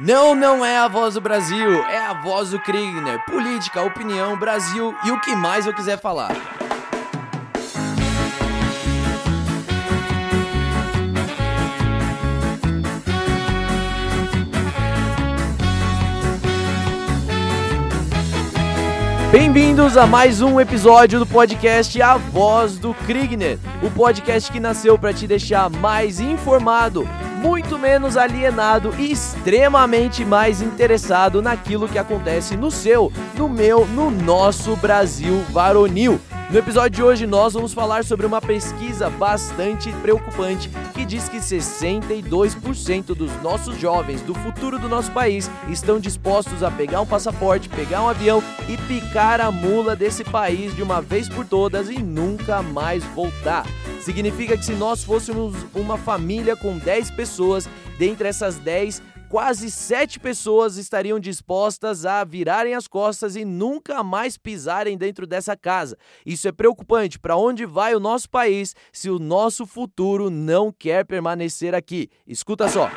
Não, não é a voz do Brasil, é a voz do Kriegner. Política, opinião, Brasil e o que mais eu quiser falar. Bem-vindos a mais um episódio do podcast A Voz do Kriegner, o podcast que nasceu para te deixar mais informado muito menos alienado e extremamente mais interessado naquilo que acontece no seu, no meu, no nosso Brasil varonil. No episódio de hoje nós vamos falar sobre uma pesquisa bastante preocupante que diz que 62% dos nossos jovens do futuro do nosso país estão dispostos a pegar um passaporte, pegar um avião e picar a mula desse país de uma vez por todas e nunca mais voltar. Significa que se nós fôssemos uma família com 10 pessoas, dentre essas 10, quase sete pessoas estariam dispostas a virarem as costas e nunca mais pisarem dentro dessa casa. Isso é preocupante. Para onde vai o nosso país se o nosso futuro não quer permanecer aqui? Escuta só.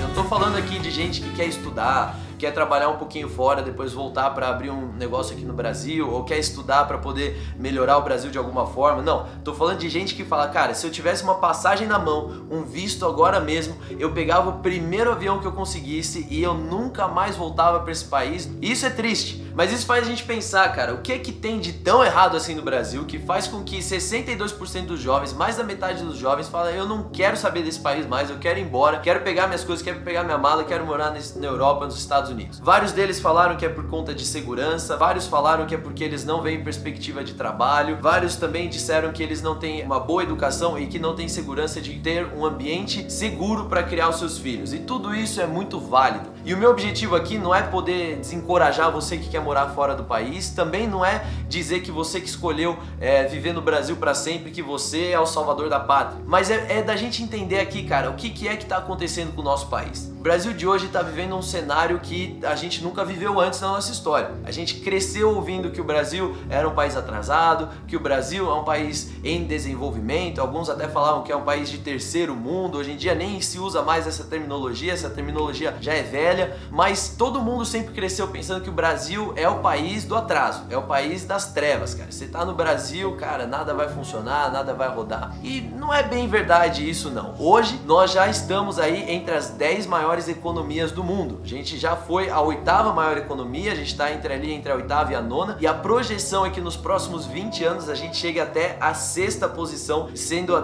Eu tô falando aqui de gente que quer estudar, quer trabalhar um pouquinho fora, depois voltar para abrir um negócio aqui no Brasil, ou quer estudar para poder melhorar o Brasil de alguma forma. Não, tô falando de gente que fala, cara, se eu tivesse uma passagem na mão, um visto agora mesmo, eu pegava o primeiro avião que eu conseguisse e eu nunca mais voltava para esse país. Isso é triste. Mas isso faz a gente pensar, cara, o que é que tem de tão errado assim no Brasil que faz com que 62% dos jovens, mais da metade dos jovens, falem: eu não quero saber desse país mais, eu quero ir embora, quero pegar minhas coisas, quero pegar minha mala, quero morar na Europa, nos Estados Unidos. Vários deles falaram que é por conta de segurança, vários falaram que é porque eles não veem perspectiva de trabalho, vários também disseram que eles não têm uma boa educação e que não têm segurança de ter um ambiente seguro para criar os seus filhos. E tudo isso é muito válido. E o meu objetivo aqui não é poder desencorajar você que quer morar fora do país, também não é dizer que você que escolheu é, viver no Brasil para sempre, que você é o salvador da pátria, mas é, é da gente entender aqui, cara, o que, que é que está acontecendo com o nosso país. O Brasil de hoje está vivendo um cenário que a gente nunca viveu antes na nossa história. A gente cresceu ouvindo que o Brasil era um país atrasado, que o Brasil é um país em desenvolvimento, alguns até falavam que é um país de terceiro mundo, hoje em dia nem se usa mais essa terminologia, essa terminologia já é velha, mas todo mundo sempre cresceu pensando que o Brasil é o país do atraso, é o país das trevas, cara. Você tá no Brasil, cara, nada vai funcionar, nada vai rodar. E não é bem verdade isso não. Hoje nós já estamos aí entre as 10 maiores economias do mundo. A gente já foi a oitava maior economia, a gente está entre ali entre a oitava e a nona, e a projeção é que nos próximos 20 anos a gente chegue até a sexta posição, sendo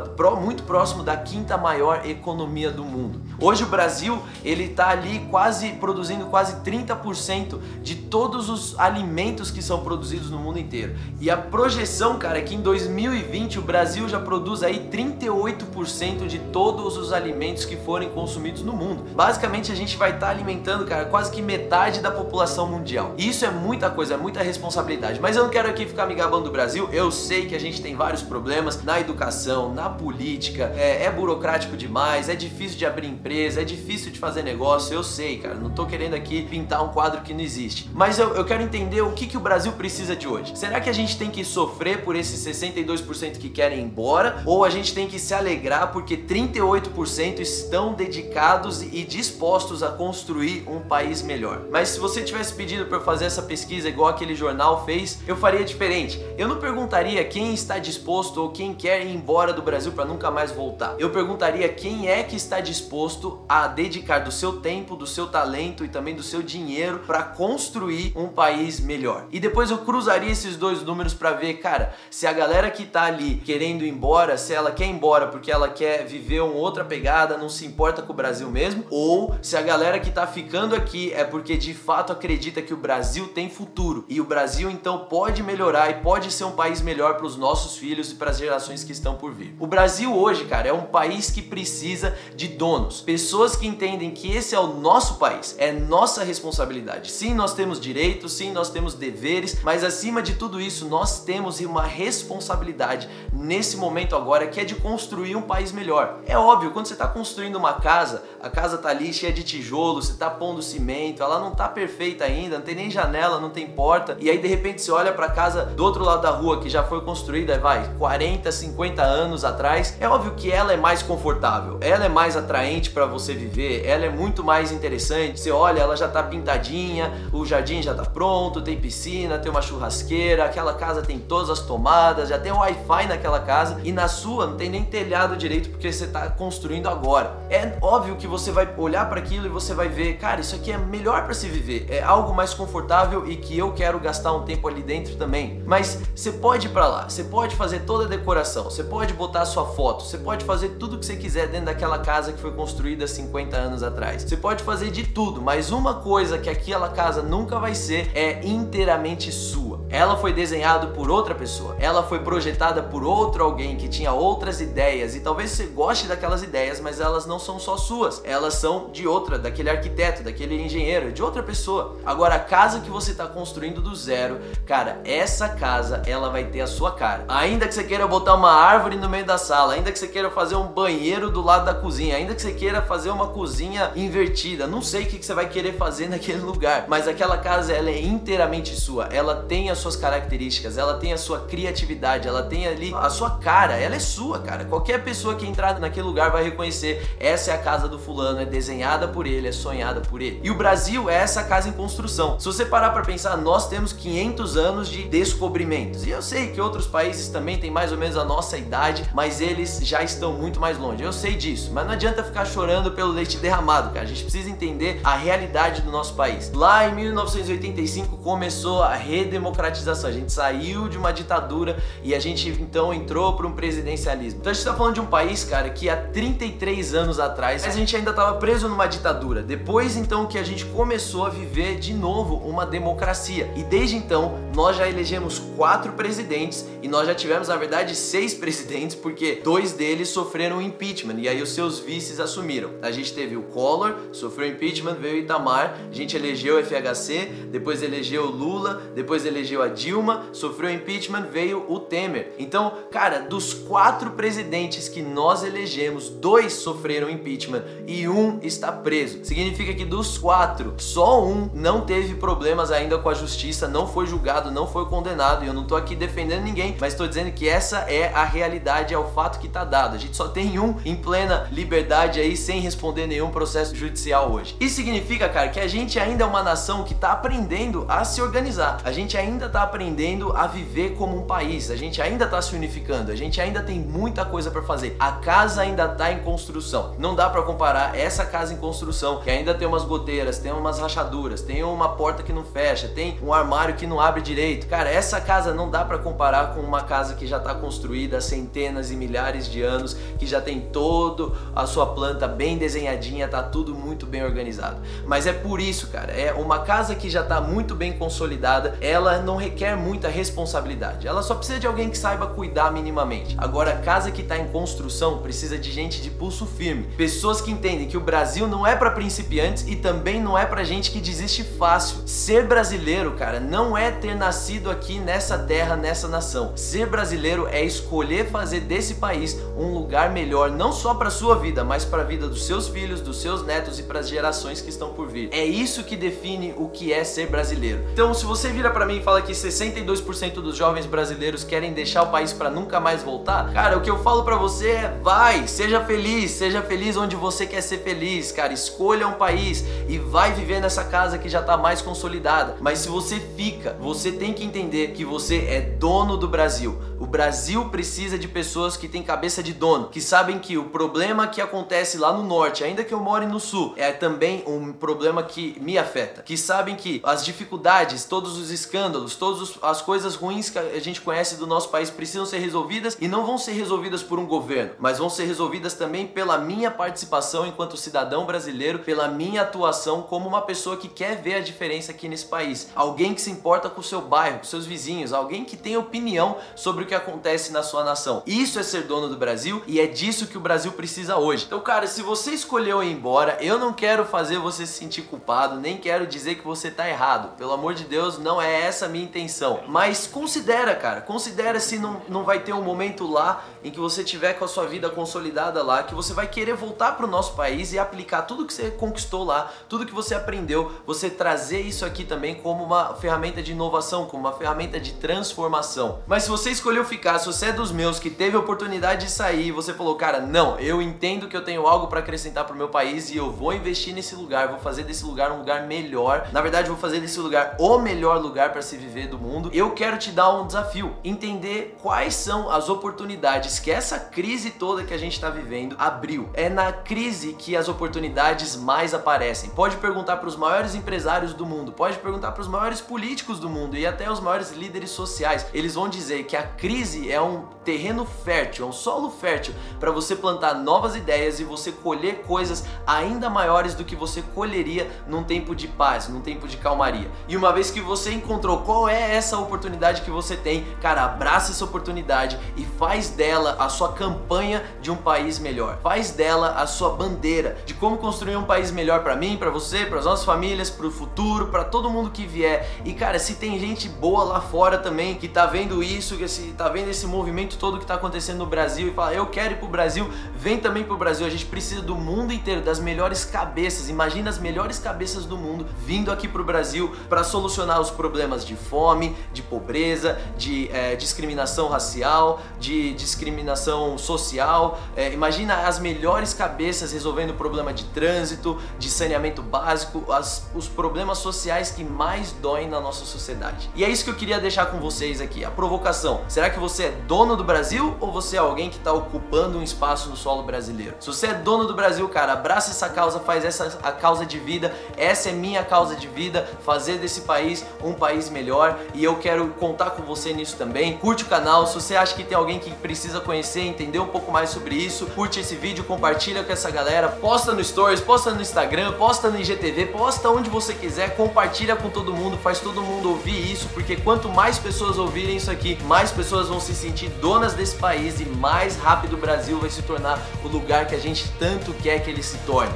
muito próximo da quinta maior economia do mundo. Hoje o Brasil, ele tá ali quase produzindo quase 30% de todos os alimentos que são produzidos no mundo inteiro. E a projeção, cara, é que em 2020 o Brasil já produz aí 38% de todos os alimentos que forem consumidos no mundo. Basicamente a gente vai estar tá alimentando, cara, quase que metade da população mundial. E isso é muita coisa, é muita responsabilidade. Mas eu não quero aqui ficar me gabando do Brasil. Eu sei que a gente tem vários problemas na educação, na política, é, é burocrático demais, é difícil de abrir empresa, é difícil de fazer negócio. Eu sei, cara. Não tô querendo aqui pintar um quadro que não existe. Mas eu, eu quero entender o que, que o Brasil precisa de hoje. Será que a gente tem que sofrer por esses 62% que querem ir embora? Ou a gente tem que se alegrar porque 38% estão dedicados e dispostos a construir um país melhor? Mas se você tivesse pedido para eu fazer essa pesquisa igual aquele jornal fez, eu faria diferente. Eu não perguntaria quem está disposto ou quem quer ir embora do Brasil para nunca mais voltar. Eu perguntaria quem é que está disposto a dedicar do seu tempo, do seu talento e também do seu dinheiro para construir um país melhor. E depois eu cruzaria esses dois números para ver, cara, se a galera que tá ali querendo ir embora, se ela quer ir embora porque ela quer viver uma outra pegada, não se importa com o Brasil mesmo, ou se a galera que tá ficando aqui é porque de fato acredita que o Brasil tem futuro e o Brasil então pode melhorar e pode ser um país melhor para os nossos filhos e para as gerações que estão por vir. O Brasil hoje, cara, é um país que precisa de donos, pessoas que entendem que esse é o nosso país, é nossa responsabilidade. Sim, nós temos direitos, sim, nós temos deveres, mas acima de tudo isso, nós temos uma responsabilidade nesse momento agora que é de construir um país melhor. É óbvio, quando você está construindo uma casa, a casa tá ali cheia de tijolo, você tá pondo cimento, ela não tá perfeita ainda, não tem nem janela, não tem porta. E aí de repente você olha para casa do outro lado da rua que já foi construída, vai, 40, 50 anos atrás. É óbvio que ela é mais confortável, ela é mais atraente para você viver, ela é muito mais interessante. Você olha, ela já tá pintadinha, o jardim já tá pronto, tem piscina, tem uma churrasqueira, aquela casa tem todas as tomadas, já tem Wi-Fi naquela casa e na sua não tem nem telhado direito porque você tá construindo agora. É óbvio que você vai olhar para aquilo e você vai ver, cara, isso aqui é melhor para se viver, é algo mais confortável e que eu quero gastar um tempo ali dentro também. Mas você pode ir para lá, você pode fazer toda a decoração, você pode botar a sua foto, você pode fazer tudo o que você quiser dentro daquela casa que foi construída 50 anos atrás. Você pode fazer de tudo, mas uma coisa que aquela casa nunca vai ser é inteiramente sua. Ela foi desenhada por outra pessoa, ela foi projetada por outro alguém que tinha outras ideias e talvez você goste daquelas ideias, mas elas não são só suas, elas são de outra, daquele arquiteto, daquele engenheiro, de outra pessoa. Agora a casa que você está construindo do zero, cara, essa casa ela vai ter a sua cara. Ainda que você queira botar uma árvore no meio da sala, ainda que você queira fazer um banheiro do lado da cozinha, ainda que você queira fazer uma cozinha invertida, não sei o que você vai querer fazer naquele lugar, mas aquela casa ela é inteiramente sua, ela tem as suas características, ela tem a sua criatividade, ela tem ali a sua cara, ela é sua, cara. Qualquer pessoa que entrar naquele lugar vai reconhecer essa é a casa do fulano, é desenhada por ele, é sonhada por ele. E o Brasil é essa casa em construção. Se você parar para pensar, nós temos 500 anos de descobrimentos. E eu sei que outros países também têm mais ou menos a nossa idade, mas eles já estão muito mais longe. Eu sei disso, mas não adianta ficar chorando pelo leite derramado, cara. A gente precisa entender a realidade do nosso país. Lá em 1985 começou a redemocratização. A gente saiu de uma ditadura e a gente então entrou para um presidencialismo. Então a gente está falando de um país, cara, que há 33 anos atrás a gente ainda estava preso numa ditadura. Depois então que a gente começou a viver de novo uma democracia. E desde então nós já elegemos quatro presidentes e nós já tivemos na verdade seis presidentes porque dois deles sofreram impeachment e aí os seus vices assumiram. A gente teve o Collor, sofreu impeachment, veio Itamar, a gente elegeu o FHC, depois elegeu o Lula, depois elegeu a Dilma, sofreu impeachment, veio o Temer. Então, cara, dos quatro presidentes que nós elegemos, dois sofreram impeachment e um está preso. Significa que dos quatro, só um não teve problemas ainda com a justiça, não foi julgado, não foi condenado. E eu não tô aqui defendendo ninguém, mas estou dizendo que essa é a realidade, é o fato que tá dado. A gente só tem um em plena liberdade aí, sem responder nenhum processo judicial hoje. Isso significa, cara, que a gente ainda é uma nação que tá aprendendo a se organizar. A gente ainda tá aprendendo a viver como um país. A gente ainda tá se unificando. A gente ainda tem muita coisa para fazer. A casa ainda tá em construção. Não dá para comparar essa casa em construção, que ainda tem umas goteiras, tem umas rachaduras, tem uma porta que não fecha, tem um armário que não abre direito. Cara, essa casa não dá para comparar com uma casa que já tá construída há centenas e milhares de anos, que já tem todo a sua planta bem desenhadinha, tá tudo muito bem organizado. Mas é por isso, cara, é uma casa que já tá muito bem consolidada, ela não requer muita responsabilidade. Ela só precisa de alguém que saiba cuidar minimamente. Agora, a casa que tá em construção precisa de gente de pulso firme, pessoas que entendem que o Brasil não é para principiantes e também não é pra gente que desiste fácil. Ser brasileiro, cara, não é ter nascido aqui nessa terra, nessa nação. Ser brasileiro é escolher fazer desse país um lugar melhor, não só para sua vida, mas para a vida dos seus filhos, dos seus netos e para as gerações que estão por vir. É isso que define o que é ser brasileiro. Então, se você vira para mim e fala que 62% dos jovens brasileiros querem deixar o país para nunca mais voltar, cara, o que eu falo para você é vai, seja feliz, seja feliz onde você quer ser feliz, cara, escolha um país e vai viver nessa casa que já tá mais consolidada. Mas se você fica, você tem que entender que você é dono do Brasil. O Brasil precisa de pessoas que têm cabeça de dono, que sabem que o problema que acontece lá no norte, ainda que eu more no sul, é também um problema que me afeta. Que sabem que as dificuldades, todos os escândalos, todas as coisas ruins que a gente conhece do nosso país precisam ser resolvidas e não vão ser resolvidas por um governo, mas vão ser resolvidas também pela minha participação enquanto cidadão brasileiro, pela minha atuação como uma pessoa que quer ver a diferença aqui nesse país. Alguém que se importa com o seu bairro, com seus vizinhos, alguém que tem opinião sobre o que acontece na sua nação. Isso é ser dono do Brasil e é disso que o Brasil precisa hoje. Então, cara, se você escolheu ir embora, eu não quero fazer você se sentir culpado, nem quero dizer que você tá errado. Pelo amor de Deus, não é essa a minha minha intenção. Mas considera, cara, considera se não, não vai ter um momento lá em que você tiver com a sua vida consolidada lá, que você vai querer voltar para o nosso país e aplicar tudo que você conquistou lá, tudo que você aprendeu, você trazer isso aqui também como uma ferramenta de inovação, como uma ferramenta de transformação. Mas se você escolheu ficar, se você é dos meus que teve a oportunidade de sair você falou, cara, não, eu entendo que eu tenho algo para acrescentar para o meu país e eu vou investir nesse lugar, vou fazer desse lugar um lugar melhor. Na verdade, vou fazer desse lugar o melhor lugar para se viver do mundo. Eu quero te dar um desafio, entender quais são as oportunidades que essa crise toda que a gente está vivendo abriu. É na crise que as oportunidades mais aparecem. Pode perguntar para os maiores empresários do mundo, pode perguntar para os maiores políticos do mundo e até os maiores líderes sociais. Eles vão dizer que a crise é um terreno fértil, é um solo fértil para você plantar novas ideias e você colher coisas ainda maiores do que você colheria num tempo de paz, num tempo de calmaria. E uma vez que você encontrou qual é essa oportunidade que você tem, cara, abraça essa oportunidade e faz dela a sua campanha de um país melhor. Faz dela a sua bandeira de como construir um país melhor para mim, para você, para as nossas famílias, para o futuro, para todo mundo que vier. E cara, se tem gente boa lá fora também que tá vendo isso, que se tá vendo esse movimento todo que tá acontecendo no Brasil e fala, eu quero ir pro Brasil, vem também pro Brasil. A gente precisa do mundo inteiro, das melhores cabeças. Imagina as melhores cabeças do mundo vindo aqui pro Brasil para solucionar os problemas de fome, de pobreza, de é, discriminação racial, de discriminação social. É, imagina as melhores cabeças resolvendo o problema de trânsito, de saneamento básico, as, os problemas sociais que mais doem na nossa sociedade. E é isso que eu queria deixar com vocês aqui, a provocação. Será que você é dono do Brasil ou você é alguém que está ocupando um espaço no solo brasileiro? Se você é dono do Brasil, cara, abraça essa causa, faz essa a causa de vida. Essa é minha causa de vida, fazer desse país um país melhor e eu quero contar com você nisso também. Curte o canal, se você acha que tem alguém que precisa conhecer, entender um pouco mais sobre isso, curte esse vídeo, compartilha com essa galera, posta no Stories, posta no Instagram, posta no IGTV, posta onde você quiser, compartilha com todo mundo, faz todo mundo ouvir isso, porque quanto mais pessoas ouvirem isso aqui, mais pessoas vão se sentir donas desse país e mais rápido o Brasil vai se tornar o lugar que a gente tanto quer que ele se torne.